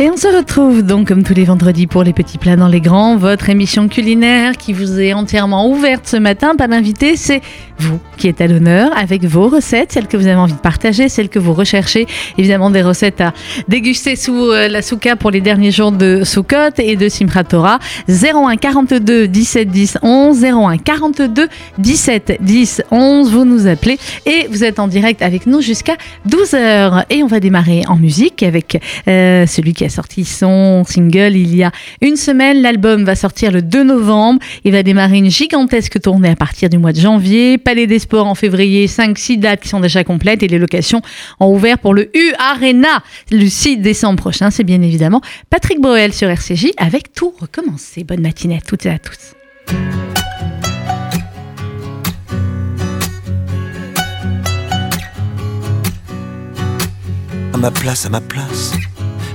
Et on se retrouve donc comme tous les vendredis pour les petits plats dans les grands, votre émission culinaire qui vous est entièrement ouverte ce matin. Pas d'invité, c'est vous qui êtes à l'honneur avec vos recettes, celles que vous avez envie de partager, celles que vous recherchez. Évidemment des recettes à déguster sous euh, la souka pour les derniers jours de Sukkot et de Simchat Torah. 01 42 17 10 11 01 42 17 10 11. Vous nous appelez et vous êtes en direct avec nous jusqu'à 12h. Et on va démarrer en musique avec euh, celui qui a sorti son single il y a une semaine. L'album va sortir le 2 novembre. Il va démarrer une gigantesque tournée à partir du mois de janvier. Palais des Sports en février. 5-6 dates qui sont déjà complètes et les locations ont ouvert pour le U Arena le 6 décembre prochain. C'est bien évidemment Patrick Boel sur RCJ avec tout recommencer. Bonne matinée à toutes et à tous. À ma place, à ma place.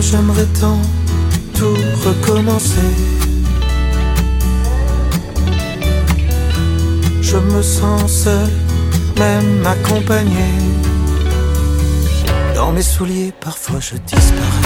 j'aimerais tant tout recommencer. Je me sens seul, même accompagné. Dans mes souliers, parfois je disparais.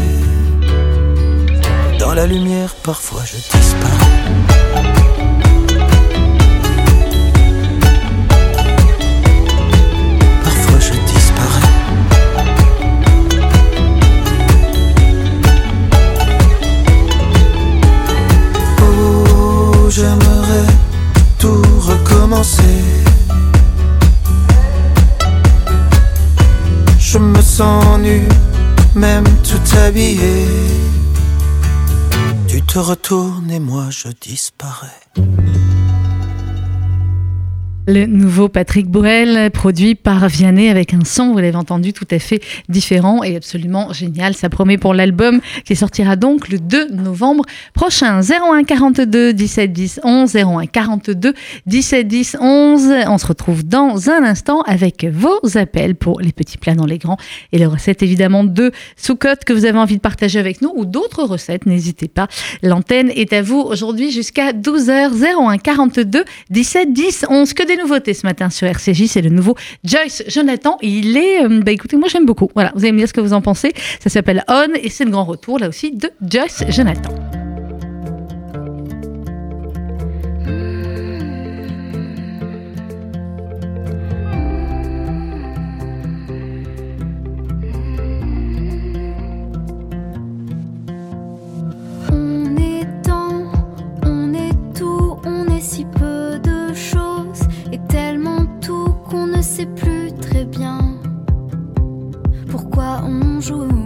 Dans la lumière, parfois je disparais. Parfois je disparais. Oh, j'aimerais tout recommencer. Je me sens nu, même tout habillé. Te retournes et moi je disparais. Le nouveau Patrick Boel, produit par Vianney avec un son, vous l'avez entendu, tout à fait différent et absolument génial. Ça promet pour l'album qui sortira donc le 2 novembre prochain. 01 42 17 10 11, 01 42 17 10 11. On se retrouve dans un instant avec vos appels pour les petits plats dans les grands et les recettes évidemment de Soukot que vous avez envie de partager avec nous ou d'autres recettes. N'hésitez pas. L'antenne est à vous aujourd'hui jusqu'à 12h. 01 42 17 10 11. Que nouveautés ce matin sur RCJ, c'est le nouveau Joyce Jonathan. Il est, euh, bah écoutez, moi j'aime beaucoup. Voilà, vous allez me dire ce que vous en pensez. Ça s'appelle On et c'est le grand retour là aussi de Joyce Jonathan. Sait plus très bien pourquoi on joue.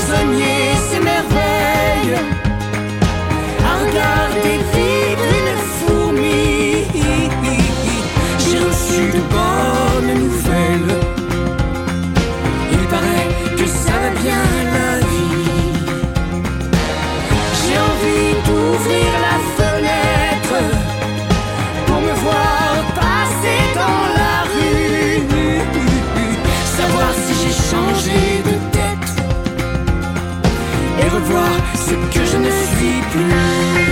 prisonnier s'émerveille à regarder je ne suis plus.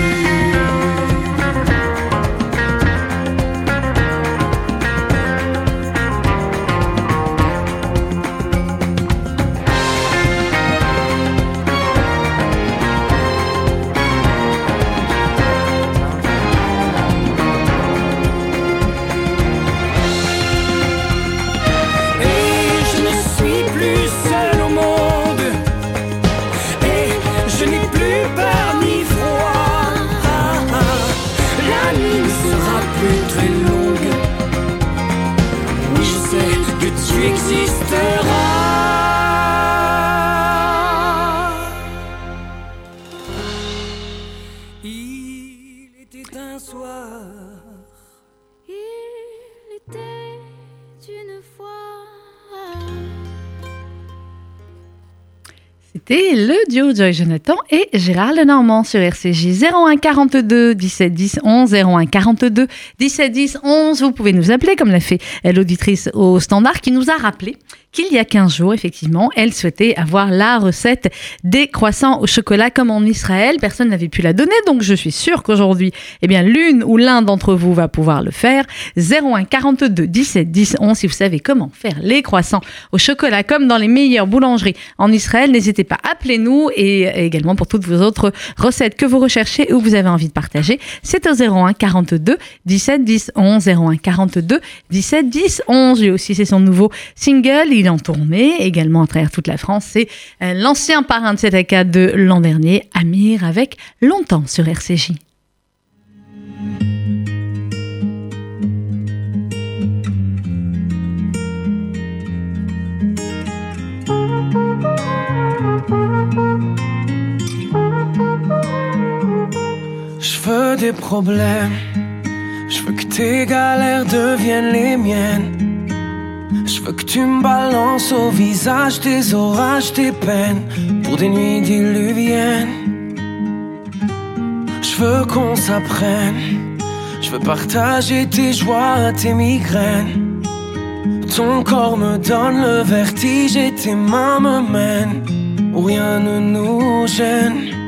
Jonathan et Gérard Lenormand sur RCJ 01 42 17 10 11 01 42 17 10 11. Vous pouvez nous appeler comme l'a fait l'auditrice au standard qui nous a rappelé qu'il y a 15 jours, effectivement, elle souhaitait avoir la recette des croissants au chocolat comme en Israël. Personne n'avait pu la donner, donc je suis sûre qu'aujourd'hui, eh bien, l'une ou l'un d'entre vous va pouvoir le faire. 01 42 17 10 11 si vous savez comment faire les croissants au chocolat comme dans les meilleures boulangeries en Israël. N'hésitez pas, appelez-nous et également pour toutes vos autres recettes que vous recherchez ou que vous avez envie de partager. C'est au 01 42 17 10 11 01 42 17 10 11. Lui aussi, c'est son nouveau single il en tournée également à travers toute la France. C'est euh, l'ancien parrain de cette AK de l'an dernier, Amir, avec Longtemps sur RCJ. Veux des problèmes, je veux que tes galères deviennent les miennes. Je veux que tu me balances au visage tes orages, tes peines pour des nuits diluviennes. Je veux qu'on s'apprenne, je veux partager tes joies, tes migraines. Ton corps me donne le vertige et tes mains me mènent où rien ne nous gêne.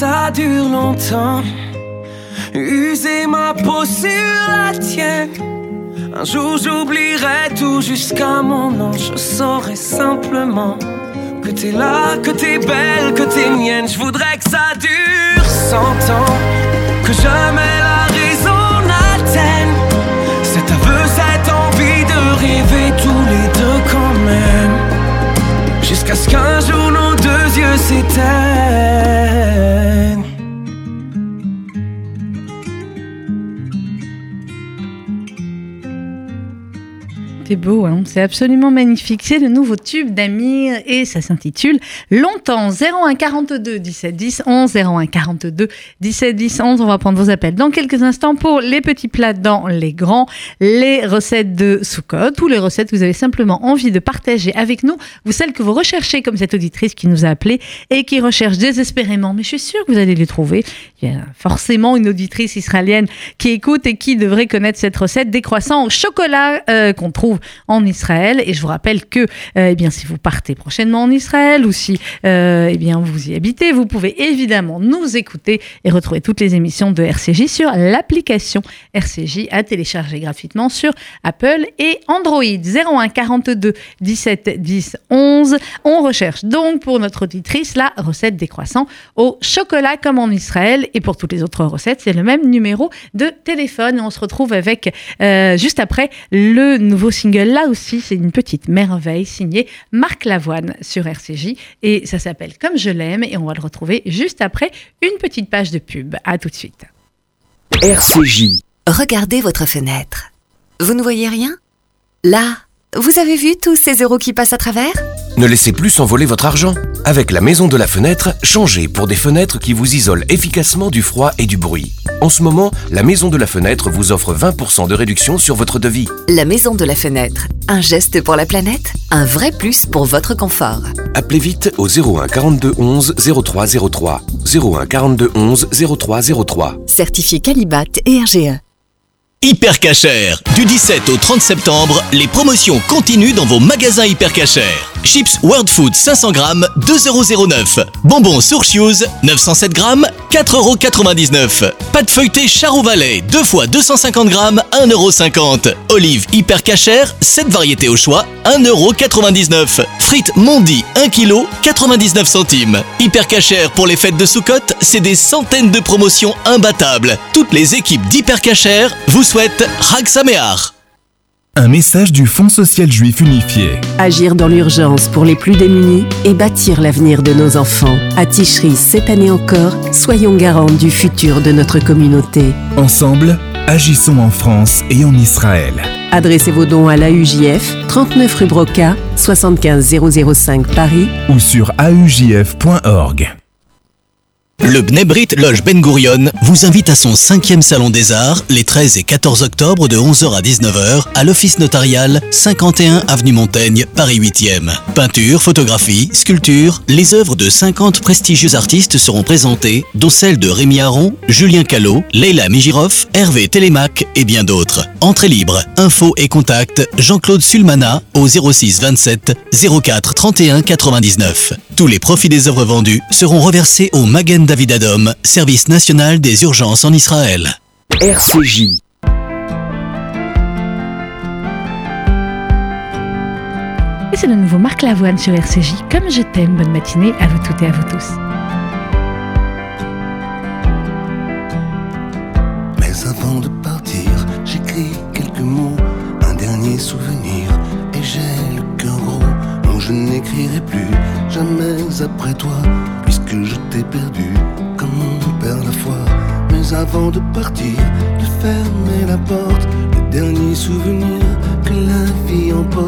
Ça dure longtemps. User ma peau sur la tienne. Un jour j'oublierai tout jusqu'à mon nom. Je saurai simplement que t'es là, que t'es belle, que t'es mienne. Je voudrais que ça dure cent ans. Que jamais la raison n'atteigne cet aveu, cette envie de rêver tous les deux quand même. Jusqu'à ce qu'un jour nos deux yeux s'éteignent. C'est beau, hein c'est absolument magnifique. C'est le nouveau tube d'Amir et ça s'intitule Longtemps 01 42 17 10 11 01 42 17 10 11. On va prendre vos appels dans quelques instants pour les petits plats dans les grands, les recettes de Soukot ou les recettes que vous avez simplement envie de partager avec nous, vous celles que vous recherchez comme cette auditrice qui nous a appelé et qui recherche désespérément. Mais je suis sûre que vous allez les trouver. Il y a forcément une auditrice israélienne qui écoute et qui devrait connaître cette recette des croissants au chocolat euh, qu'on trouve en Israël. Et je vous rappelle que, eh bien, si vous partez prochainement en Israël ou si, eh bien, vous y habitez, vous pouvez évidemment nous écouter et retrouver toutes les émissions de RCJ sur l'application RCJ à télécharger gratuitement sur Apple et Android. 01 42 17 10 11. On recherche donc pour notre auditrice la recette des croissants au chocolat comme en Israël. Et pour toutes les autres recettes, c'est le même numéro de téléphone. On se retrouve avec, euh, juste après, le nouveau single. Là aussi, c'est une petite merveille signée Marc Lavoine sur RCJ. Et ça s'appelle Comme je l'aime. Et on va le retrouver juste après une petite page de pub. À tout de suite. RCJ. Regardez votre fenêtre. Vous ne voyez rien? Là, vous avez vu tous ces euros qui passent à travers? Ne laissez plus s'envoler votre argent. Avec la maison de la fenêtre, changez pour des fenêtres qui vous isolent efficacement du froid et du bruit. En ce moment, la maison de la fenêtre vous offre 20% de réduction sur votre devis. La maison de la fenêtre. Un geste pour la planète Un vrai plus pour votre confort. Appelez vite au 01 42 11 03 03. 01 42 11 03 03. Certifié Calibat et RGE. Hyper Cacher. Du 17 au 30 septembre, les promotions continuent dans vos magasins Hyper Cacher. Chips World Food 500 grammes, 2,09€. Bonbons Sourchouse, 907 grammes, 4,99€. Pâte feuilletée Charou Valley, 2 fois 250 grammes, 1,50€. Olive Hyper Cacher, 7 variétés au choix, 1,99€. Frites Mondi, 1 kg, 99 centimes. Hyper Cacher pour les fêtes de Soukhot, c'est des centaines de promotions imbattables. Toutes les équipes d'Hyper Cacher vous souhaitent Chag Sameach. Un message du Fonds social juif unifié. Agir dans l'urgence pour les plus démunis et bâtir l'avenir de nos enfants. À Ticherie, cette année encore, soyons garants du futur de notre communauté. Ensemble, agissons en France et en Israël. Adressez vos dons à l'AUJF, 39 rue Broca, 75 005 Paris ou sur aujf.org. Le Bnebrit Loge Ben Gurion vous invite à son cinquième salon des arts les 13 et 14 octobre de 11h à 19h à l'office notarial 51 avenue Montaigne, Paris 8e. Peinture, photographie, sculpture, les œuvres de 50 prestigieux artistes seront présentées, dont celles de Rémi Aron, Julien Callot, Leila Mijirov, Hervé Télémac et bien d'autres. Entrée libre, info et contact Jean-Claude Sulmana au 06 27 04 31 99. Tous les profits des œuvres vendues seront reversés au Magen David Adom, service national des urgences en Israël. RCJ. Et c'est le nouveau Marc Lavoine sur RCJ. Comme je t'aime, bonne matinée à vous toutes et à vous tous. Mais avant de partir, j'écris quelques mots, un dernier souvenir, et j'ai le cœur gros. Non, je n'écrirai plus jamais après toi, je t'ai perdu, comme on perd la foi. Mais avant de partir, de fermer la porte, le dernier souvenir que la vie emporte,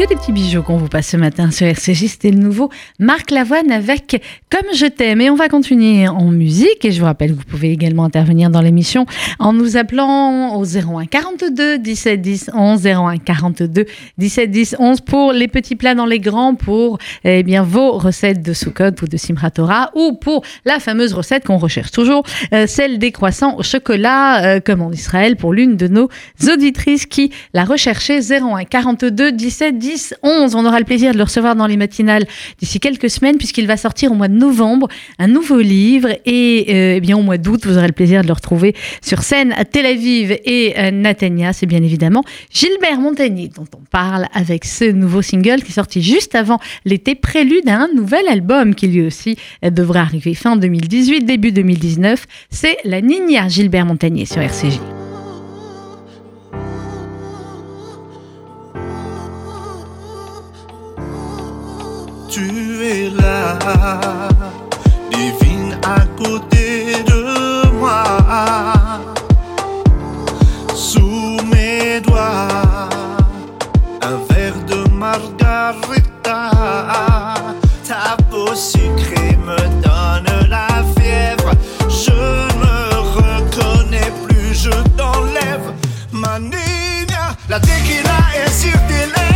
C'est que des petits bijoux qu'on vous passe ce matin sur RCJ. C'était le nouveau Marc Lavoine avec Comme je t'aime. Et on va continuer en musique. Et je vous rappelle que vous pouvez également intervenir dans l'émission en nous appelant au 01 42 17 10 11 01 42 17 10 11 pour les petits plats dans les grands, pour eh bien vos recettes de Sukkot ou de Simchat Torah ou pour la fameuse recette qu'on recherche toujours, euh, celle des croissants au chocolat, euh, comme en Israël, pour l'une de nos auditrices qui l'a recherché 01 42 17 10 11. On aura le plaisir de le recevoir dans les matinales d'ici quelques semaines puisqu'il va sortir au mois de novembre un nouveau livre et euh, eh bien au mois d'août vous aurez le plaisir de le retrouver sur scène à Tel Aviv et euh, Natania. C'est bien évidemment Gilbert Montagnier dont on parle avec ce nouveau single qui est sorti juste avant l'été, prélude à un nouvel album qui lui aussi devrait arriver fin 2018, début 2019. C'est La Nina Gilbert Montagnier sur RCJ. Tu es là, divine à côté de moi. Sous mes doigts, un verre de margarita. Ta peau sucrée me donne la fièvre. Je ne me reconnais plus, je t'enlève ma niña. La tequila est sur tes lèvres,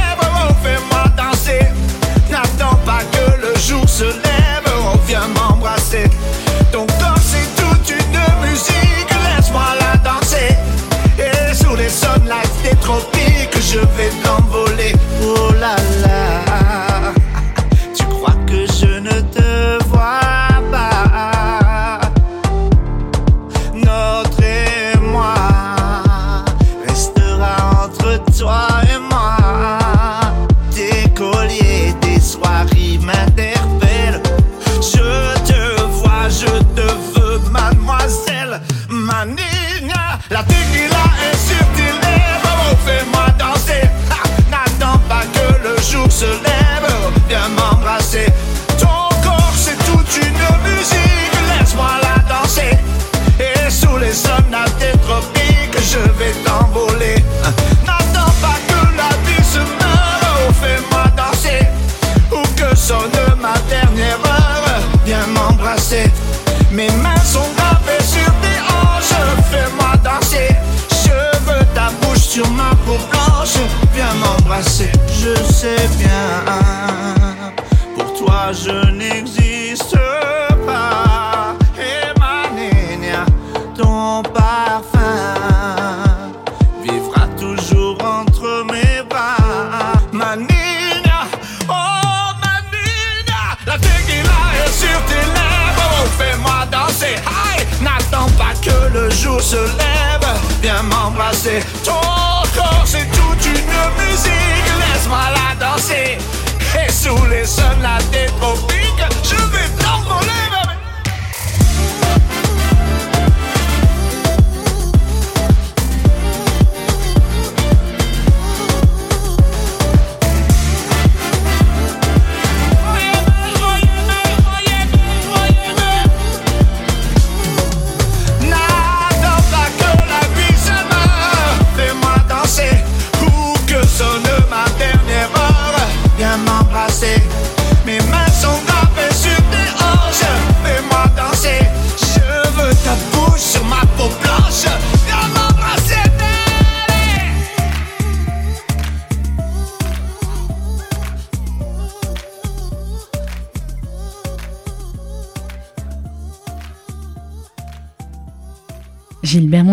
je vais t'envoler.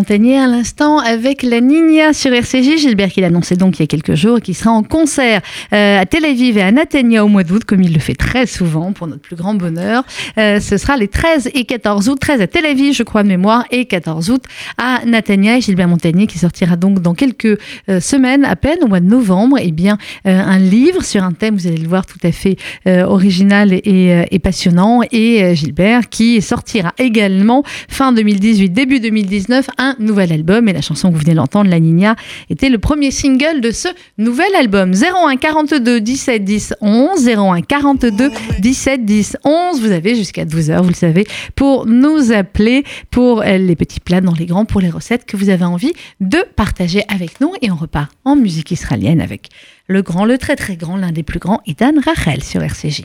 Montagnier à l'instant avec la Nina sur RCJ. Gilbert qui l'annonçait donc il y a quelques jours qui sera en concert euh, à Tel Aviv et à Natania au mois d'août, comme il le fait très souvent pour notre plus grand bonheur. Euh, ce sera les 13 et 14 août, 13 à Tel Aviv, je crois de mémoire, et 14 août à Natania. Et Gilbert Montagnier qui sortira donc dans quelques euh, semaines, à peine au mois de novembre, et bien un livre sur un thème, vous allez le voir, tout à fait original et, et, passionnant. Et Gilbert qui sortira également fin 2018, début 2019 2019 un nouvel album et la chanson que vous venez d'entendre, La Nina, était le premier single de ce nouvel album. 01 42 17 10 11, 01 42 17 10 11. Vous avez jusqu'à 12h, vous le savez, pour nous appeler pour les petits plats dans les grands, pour les recettes que vous avez envie de partager avec nous. Et on repart en musique israélienne avec le grand, le très très grand, l'un des plus grands, Idan Rachel sur RCJ.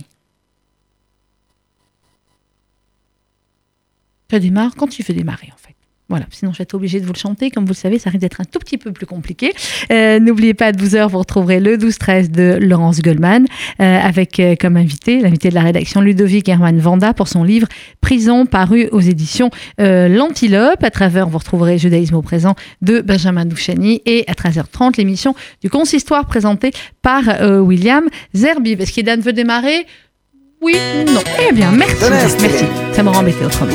Ça démarre quand tu veux démarrer en fait. Voilà, sinon je vais être obligée de vous le chanter. Comme vous le savez, ça risque d'être un tout petit peu plus compliqué. Euh, N'oubliez pas, à 12h, vous retrouverez le 12-13 de Laurence Goldman, euh, avec euh, comme invité, l'invité de la rédaction Ludovic Herman Vanda pour son livre Prison, paru aux éditions L'Antilope. À travers, vous retrouverez Judaïsme au présent de Benjamin Douchani et à 13h30, l'émission du Consistoire présentée par William Zerbi. Est-ce qu'Idan veut démarrer? Oui, non. Eh bien, merci. Merci. Ça m'aura embêté autrement.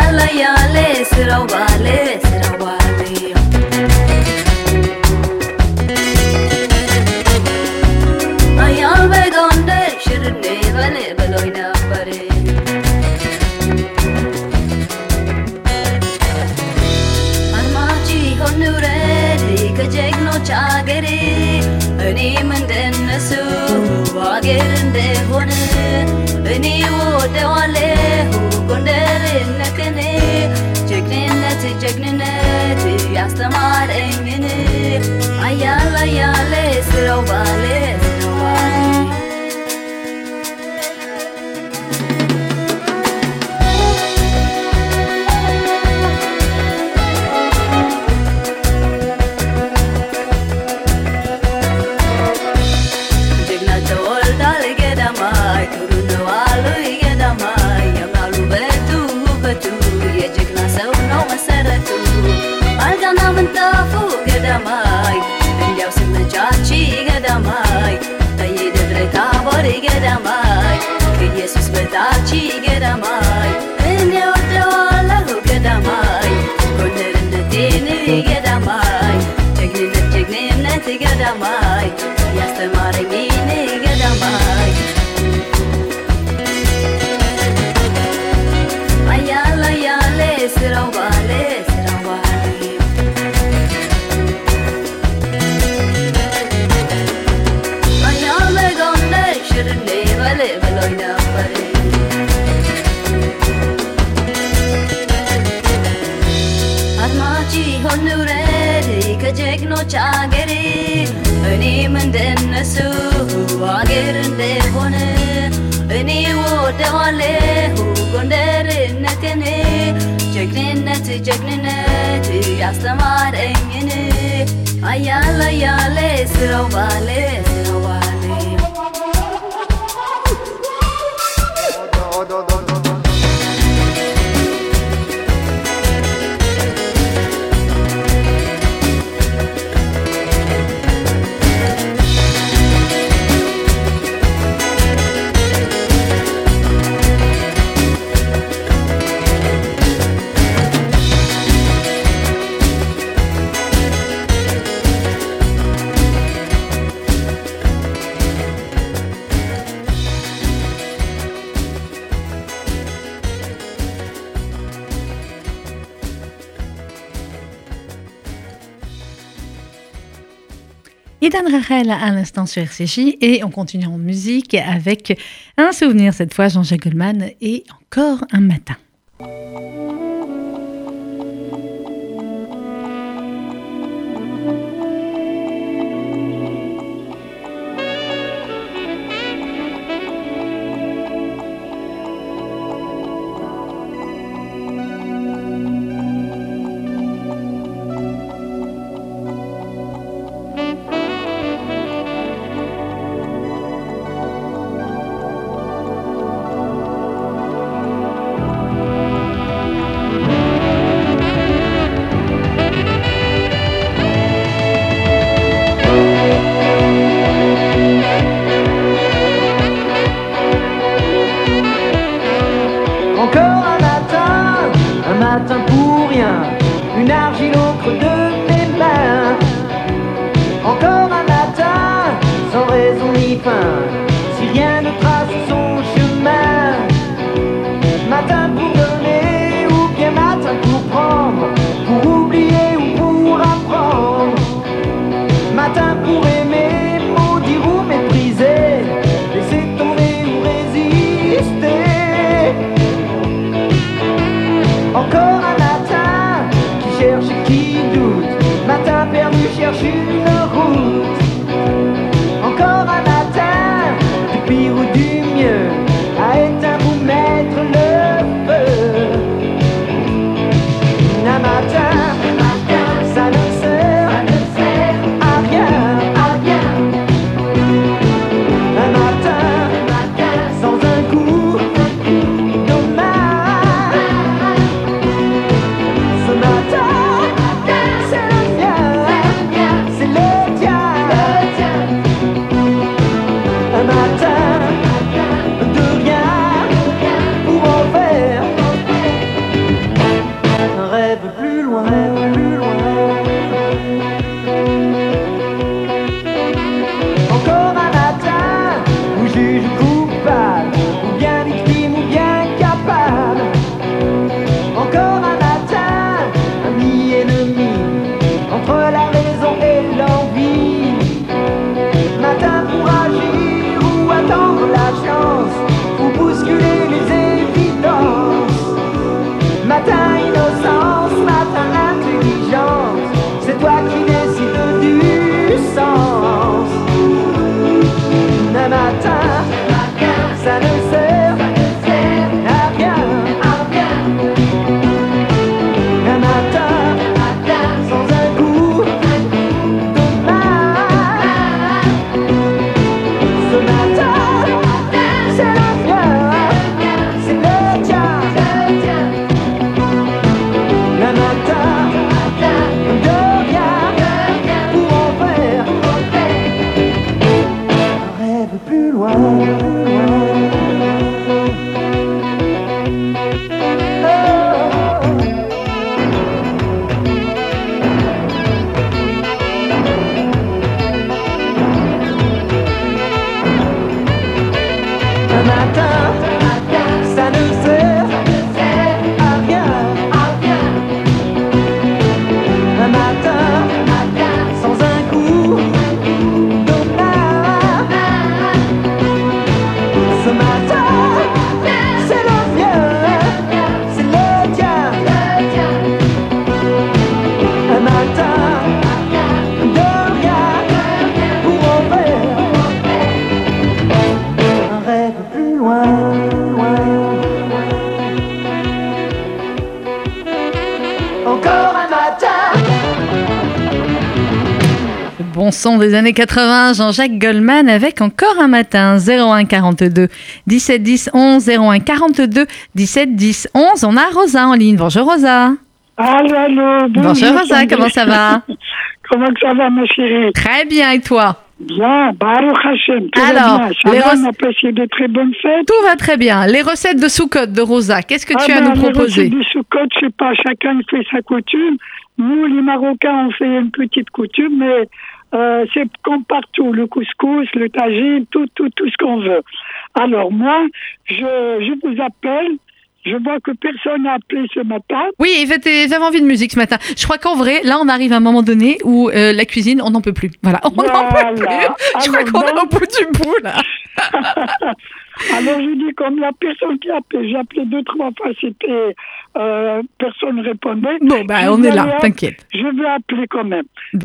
layale yale, sirawale, sıra over. Idan Rachel à l'instant sur RCJ et on continue en musique avec un souvenir cette fois Jean-Jacques Goldman et encore un matin. Des années 80, Jean-Jacques Goldman avec encore un matin 01 42 17 10 11 01 42 17 10 11. On a Rosa en ligne. Bonjour Rosa. Allô, allô. Bonjour Rosa, comment ça va? Comment ça va, ma chérie? Très bien, et toi? Bien, Baruch Hashem. Tout Alors, va bien. Ça les va, rec- on a passé de très bonnes fêtes. Tout va très bien. Les recettes de Soukot de Rosa, qu'est-ce que tu Ah as à ben, nous les proposer? recettes du Sukkot, je sais pas, chacun fait sa coutume. Nous, les Marocains, on fait une petite coutume, mais euh, c'est comme partout, le couscous, le tagine, tout, tout, tout ce qu'on veut. Alors moi, je, je vous appelle. Je vois que personne n'a appelé ce matin. Oui, j'avais envie de musique ce matin. Je crois qu'en vrai, là, on arrive à un moment donné où euh, la cuisine, on n'en peut plus. Voilà, on n'en peut plus. Je crois qu'on est au bout du bout, là. Alors je dis comme la personne qui a appelé, j'ai appelé deux trois fois, c'était euh, personne répondait. Bon, Je on est là, t'inquiète. Je vais appeler quand même.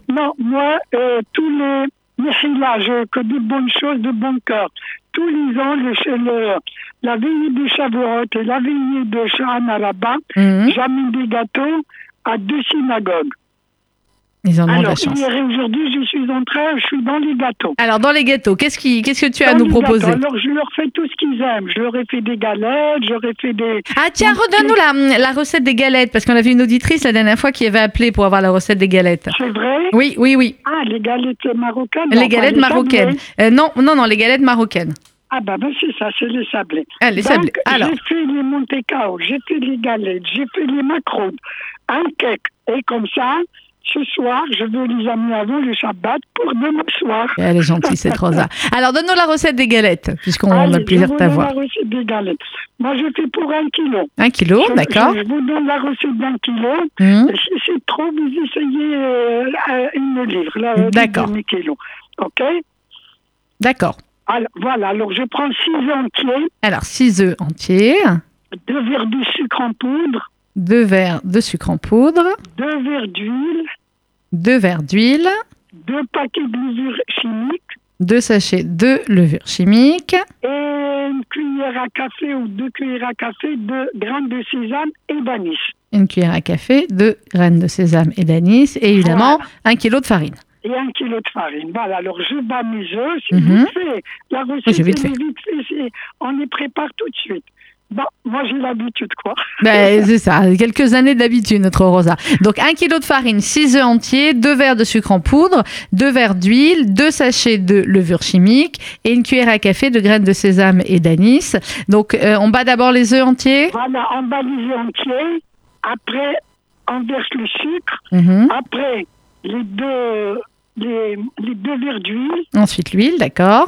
Non, moi, euh, tous les je que de bonnes choses, de bon cœur. Tous les ans, le, chez le- la veillée de Shavuot et la veillée de Shana là-bas, Mhm. j'amène des gâteaux à deux synagogues. Ils en ont de Alors, la chance. hier et aujourd'hui, je suis en train, je suis dans les gâteaux. Alors, dans les gâteaux, qu'est-ce qui- qu'est-ce que tu as à Dans nous les proposer gâteaux. Alors, je leur fais tout ce qu'ils aiment. Je leur ai fait des galettes, je leur ai fait des. Ah tiens, redonne-nous la, la recette des galettes, parce qu'on avait une auditrice la dernière fois qui avait appelé pour avoir la recette des galettes. C'est vrai? Oui, oui, oui. Ah, les galettes marocaines les galettes marocaines. Euh, non, non, non, les galettes marocaines. Ah bah, ben c'est ça, c'est les sablés. Ah, les Donc, sablés. Alors. j'ai fait les Monte Carlo, j'ai fait les galettes, j'ai fait les macrones, un cake. Et comme ça, ce soir, je veux les amener avant le Shabbat pour demain soir. Elle est gentille, cette Rosa. Alors, donne-nous la recette des galettes, puisqu'on a le plaisir de t'avoir. la recette des galettes. Moi, je fais pour un kilo. Un kilo, d'accord. Je, vous donne la recette d'un kilo. Et Si c'est trop, vous essayez euh, une livre. euh, D'accord. OK? D'accord. alors, Voilà, alors je prends 6 entiers, Alors, 6 œufs entiers, 2 verres de sucre en poudre, 2 verres de sucre en poudre, 2 verres d'huile, 2 verres d'huile, 2 paquets de levure chimique 2 sachets de levure chimique, et une cuillère à café ou deux cuillères à café de graines de sésame et d'anis. une cuillère à café de graines de sésame et d'anis, et évidemment un kilo de farine. et un kilo de farine. Voilà, alors je bats mes œufs, c'est Mhm. vite fait. La recette vite est fait. vite fait, on les prépare tout de suite. Bon, moi j'ai l'habitude, quoi. Ben, c'est ça, quelques années d'habitude, notre Rosa. Donc, un kilo de farine, 6 œufs entiers, 2 verres de sucre en poudre, 2 verres d'huile, 2 sachets de levure chimique et une cuillère à café de graines de sésame et d'anis. Donc, euh, on bat d'abord les œufs entiers. Voilà, on bat les œufs entiers, après on verse le sucre, Mhm. après les deux, les, les deux verres d'huile, Ensuite, l'huile, d'accord.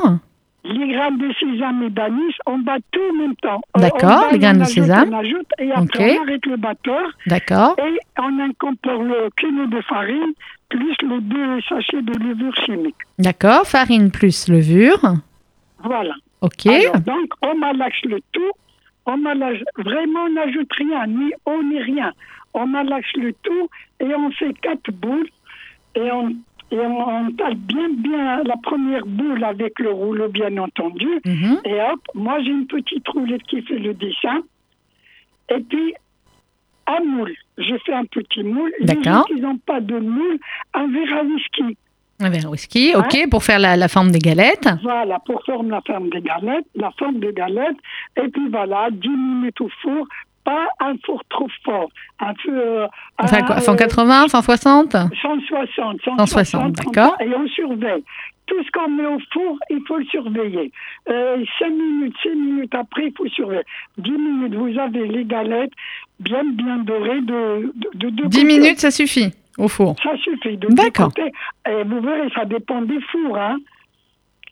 Les graines de sésame et d'anis, on bat tout en même temps. Euh, D'accord, les graines de ajoute, sésame. On ajoute, et après Ok. on arrête le batteur. D'accord. Et on incorpore le kilo de farine, plus les deux sachets de levure chimique. D'accord. Farine plus levure. Voilà. Ok. Alors, donc, on malaxe le tout. On malaxe, vraiment, on n'ajoute rien, ni eau, ni rien. On malaxe le tout et on fait quatre boules. Et on, et on, taille bien, bien la première boule avec le rouleau, bien entendu. Mhm. Et hop, moi, j'ai une petite roulette qui fait le dessin. Et puis, un moule. Je fais un petit moule. D'accord. qui n'ont pas de moule, un verre à whisky. Un verre whisky, ok, pour faire la, la forme des galettes. Voilà, pour former la forme des galettes, la forme des galettes. Et puis voilà, 10 minutes au four, pas un four trop fort. Un peu. euh, Enfin quoi, euh, 180, 160 160, 160, d'accord. Et on surveille. Tout ce qu'on met au four, il faut le surveiller. Euh, 5 minutes, 6 minutes après, il faut surveiller. 10 minutes, vous avez les galettes bien, bien dorées de, de, de deux 10 côtés. minutes, ça suffit au four. Ça suffit. D'accord. Et vous verrez, ça dépend des fours. Hein.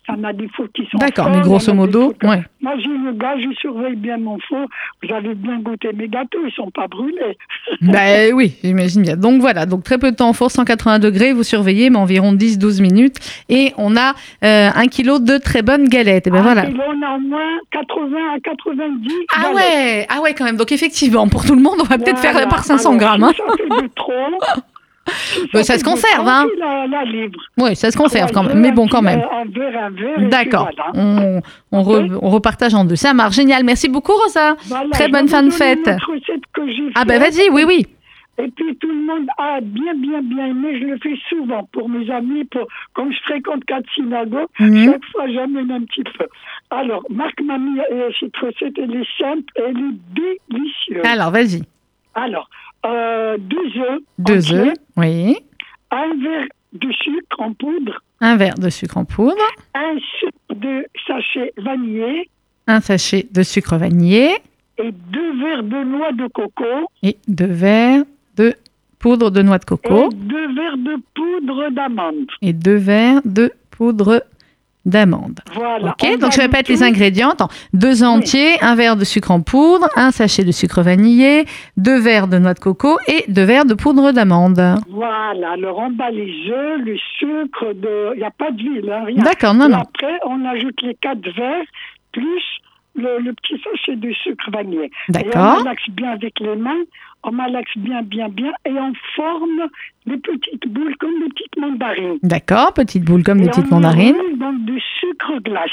En a des qui sont D'accord, mais grosso modo, ouais. Moi, j'ai le gars, je surveille bien mon four. Vous avez bien goûté mes gâteaux, ils sont pas brûlés. Bah oui, j'imagine bien. Donc voilà, donc très peu de temps au four, 180 degrés, vous surveillez, mais environ 10-12 minutes. Et on a euh, un kilo de très bonnes galettes. Et ben voilà. On a au moins 80 à 90 Ah galettes. ouais, ah ouais quand même. Donc effectivement, pour tout le monde, on va peut-être faire par 500 Alors, grammes. hein. si ça fait de trop. ça fait se conserve, hein. La, la. Oui, ça se conserve quand même, mais bon quand même. D'accord. On, on, re- on repartage en deux. Ça marche, génial. Merci beaucoup Rosa. Voilà, Très bonne fin de fête. que Ah ben vas-y, oui, oui. Et puis tout le monde a bien, bien, bien aimé. Je le fais souvent pour mes amis, pour comme je fréquente quatre synagogues. Mhm. Chaque fois, j'amène un petit peu. Alors, Marc m'a mis euh, cette recette. Elle est simple, elle est délicieuse. Alors vas-y. Alors, euh, deux œufs. Deux œufs, oui. Un verre de sucre en poudre. Un verre de sucre en poudre. Un de sachet vanillé. Un sachet de sucre vanillé. Et deux verres de noix de coco. Et deux verres de poudre de noix de coco. Et deux verres de poudre d'amande. Et deux verres de poudre d'amande. Voilà. Ok, On donc je répète le les ingrédients. Attends, deux entiers, un verre de sucre en poudre, un sachet de sucre vanillé, deux verres de noix de coco et deux verres de poudre d'amande. Voilà, alors on bat les œufs, le sucre, de... il n'y a pas d'huile, hein, rien. D'accord, non, Et non. Après, on ajoute les quatre verres, plus le, le petit sachet de sucre vanillé. D'accord. Et on malaxe bien avec les mains, on malaxe bien, bien, bien, et on forme des petites boules comme des petites mandarines. D'accord, petites boules comme des Et petites on les mandarines. roule dans du sucre glace.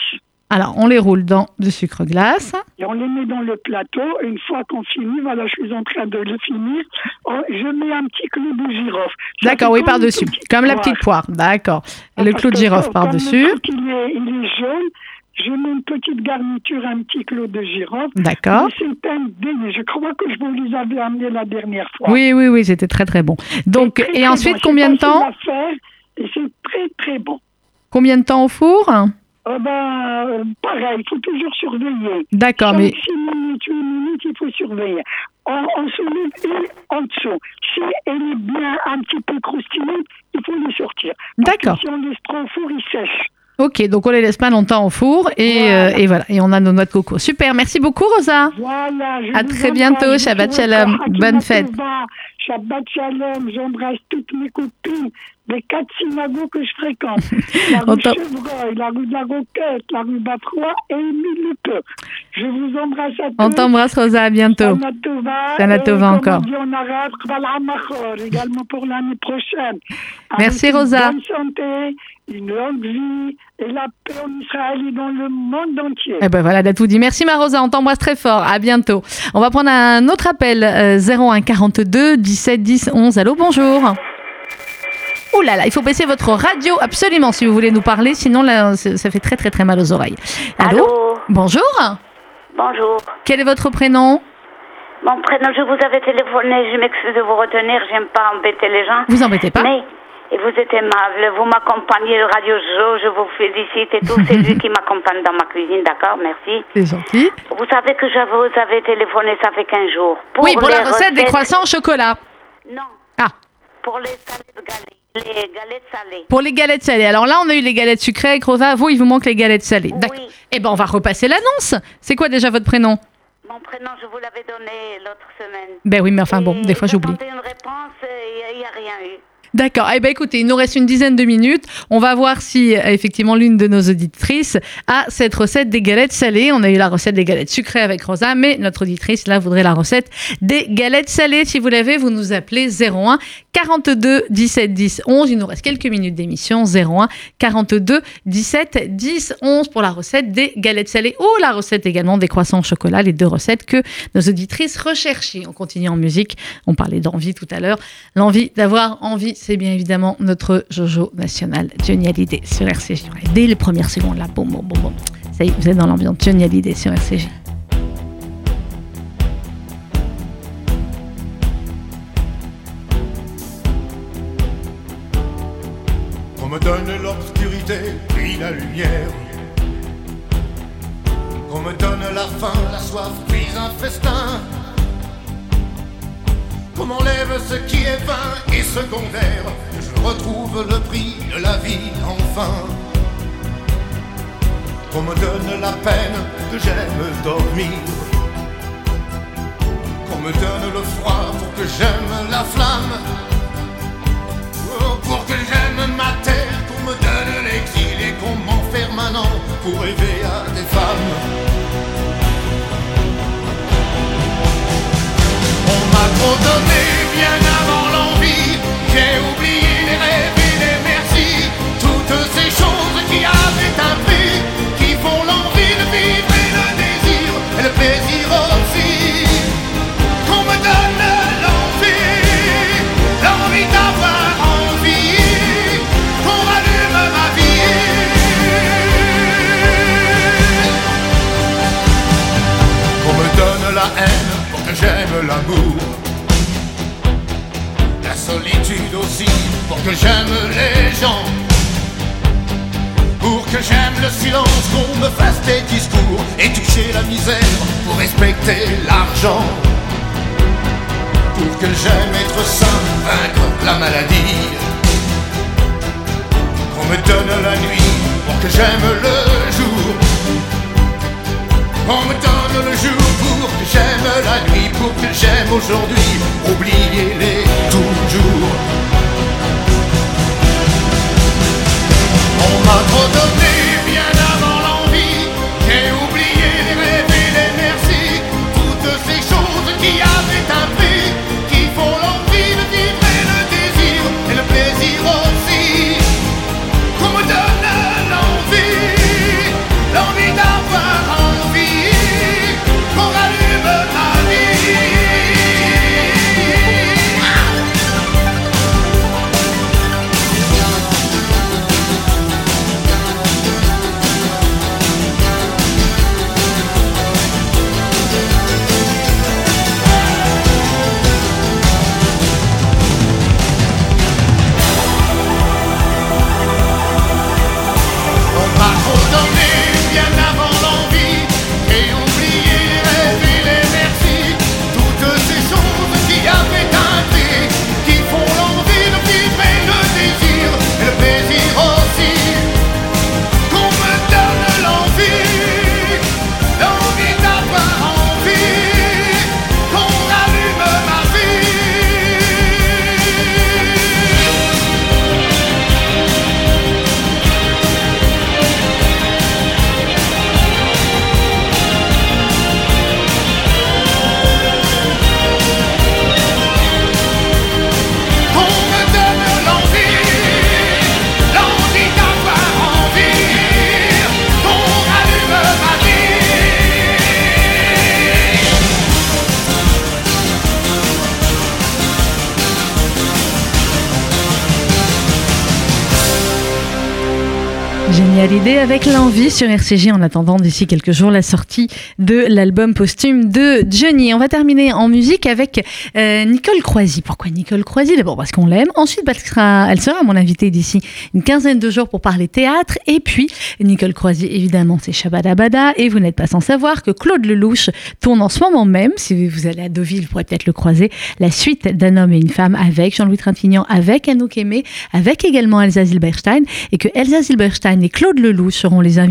Alors, on les roule dans du sucre glace. Et on les met dans le plateau. Une fois qu'on finit, voilà, je suis en train de le finir. on- Je mets un petit clou de girofle. D'accord, oui, par-dessus. Comme la petite poire. D'accord. Et le clou de girofle par-dessus. il il est jaune. Je mets une petite garniture, un petit clou de girofle. D'accord. C'est un délice. Je crois que je vous les avais amenés la dernière fois. Oui, oui, oui, c'était très très bon. Donc, Très, et très ensuite, bon. combien de temps et c'est très très bon. Combien de temps au four? Euh, ben, euh, pareil, il faut toujours surveiller. D'accord, mais- 6 minutes, 8 minutes, il faut surveiller. On, on soulève une en dessous. Si elle est bien un petit peu croustillante, il faut les sortir. D'accord. Si on laisse trop au four, il sèche. Ok, donc on les laisse pas longtemps au four et, euh, et voilà, et on a nos noix de coco. Super, merci beaucoup Rosa. Voilà, je À très bientôt, Shabbat Shalom. Bonne fête. Shabbat Shalom, j'embrasse toutes mes copines des quatre synagogues que je fréquente. La rue Chevreuil, la rue de la Roquette, la rue Bafrois et Émile Lepeu. Je vous embrasse à tous. On t'embrasse Rosa, à bientôt. Shana Tova. Shana et Tova comme encore. on arabe, également pour l'année prochaine. Merci, Rosa. Bonne santé, une longue vie et la paix en Israël et dans le monde entier. Eh ben voilà, a tout dit. Merci ma Rosa, on t'embrasse très fort. À bientôt. On va prendre un autre appel euh, 01 42 17 10 11. Allô, bonjour. Ouh là là, il faut baisser votre radio absolument si vous voulez nous parler, sinon là, ça ça fait très très très mal aux oreilles. Allô, Bonjour. Bonjour. Quel est votre prénom Mon prénom, je vous avais téléphoné, je m'excuse de vous retenir, j'aime pas embêter les gens. Vous embêtez pas. Mais, et vous êtes aimable, vous m'accompagnez, le Radio Joe, je vous félicite et tout, c'est lui qui m'accompagne dans ma cuisine, d'accord, merci. C'est gentil. Vous savez que je vous avais téléphoné, ça fait 15 jours. oui, pour la recette des recettes- croissants au chocolat. Non. Ah. Pour les galées, les galettes salées. Pour les galettes salées. Alors là, on a eu les galettes sucrées avec Rosa. Vous, il vous manque les galettes salées. D'accord. Eh ben, on va repasser l'annonce. C'est quoi déjà votre prénom? Mon prénom, je vous l'avais donné l'autre semaine. Ben oui, mais enfin bon, des fois j'oublie. J'ai une réponse, il n'y a rien eu. D'accord. Eh ben écoutez, il nous reste une dizaine de minutes. On va voir si effectivement l'une de nos auditrices a cette recette des galettes salées. On a eu la recette des galettes sucrées avec Rosa, mais notre auditrice là voudrait la recette des galettes salées. Si vous l'avez, vous nous appelez 01 42 17 10 11. Il nous reste quelques minutes d'émission. 01 42 17 10 11 pour la recette des galettes salées ou la recette également des croissants au chocolat. Les deux recettes que nos auditrices recherchaient. On continue en musique. On parlait d'envie tout à l'heure. L'envie d'avoir envie, c'est bien évidemment notre Jojo national, Johnny Hallyday sur RCJ. Dès les premières secondes, là, boum, boum, boum, boum. Ça y est, vous êtes dans l'ambiance Johnny Hallyday sur RCJ. Qu'on me donne l'obscurité, puis la lumière. Qu'on me donne la faim, la soif, puis un festin. Qu'on m'enlève ce qui est vain et secondaire. Je retrouve le prix de la vie enfin. Qu'on me donne la peine, que j'aime dormir. Qu'on me donne le froid pour que j'aime la flamme. Oh, pour que j'aime ma terre, qu'on me donne l'exil et qu'on m'enferme an pour rêver à des femmes. On m'a Génial idée sur RCG en attendant d'ici quelques jours la sortie de l'album posthume de Johnny. On va terminer en musique avec euh, Nicole Croisy. Pourquoi Nicole Croisy? D'abord parce qu'on l'aime. Ensuite elle sera mon invitée d'ici une quinzaine de jours pour parler théâtre. Et puis Nicole Croisy, évidemment, c'est Shabadabada. Et vous n'êtes pas sans savoir que Claude Lelouch tourne en ce moment même, si vous allez à Deauville, vous pourrez peut-être le croiser, la suite d'un homme et une femme avec Jean-Louis Trintignant, avec Anouk Aimé, avec également Elsa Zilberstein. Et que Elsa Zilberstein et Claude Lelouch seront les invités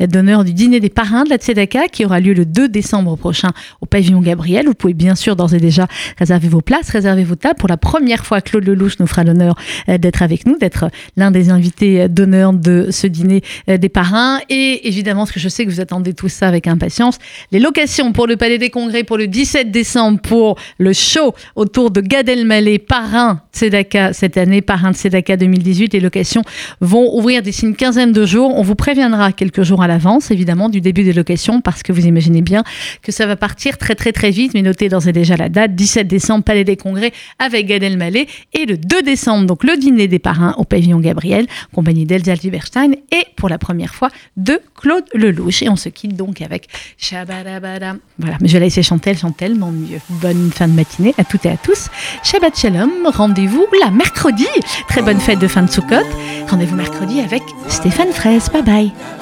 d'honneur du dîner des parrains de la Tzedaka qui aura lieu le 2 décembre prochain au pavillon Gabriel. Vous pouvez bien sûr d'ores et déjà réserver vos places, réserver vos tables. Pour la première fois, Claude Lelouch nous fera l'honneur euh, d'être avec nous, d'être l'un des invités d'honneur de ce dîner euh, des parrains. Et évidemment, ce que je sais que vous attendez tout ça avec impatience, les locations pour le Palais des Congrès pour le 17 décembre pour le show autour de Gad Elmaleh, parrain Tzedaka cette année, parrain de Tzedaka 2018. Les locations vont ouvrir d'ici une quinzaine de jours. On vous préviendra quelques jours à l'avance, évidemment, du début des locations, parce que vous imaginez bien que ça va partir très très très vite. Mais notez d'ores et déjà la date, 17 décembre, Palais des Congrès avec Gad Elmaleh. Et le 2 décembre, donc le dîner des parrains au pavillon Gabriel, compagnie d'Elsa Lieberstein et pour la première fois de Claude Lelouch. Et on se quitte donc avec Shabadabada. Voilà, mais je vais laisser chanter, elle chante mieux. Bonne fin de matinée à toutes et à tous. Shabbat Shalom, rendez-vous la mercredi. Très bonne fête de fin de Sukkot. Rendez-vous mercredi avec Stéphane Fraise. Bye bye.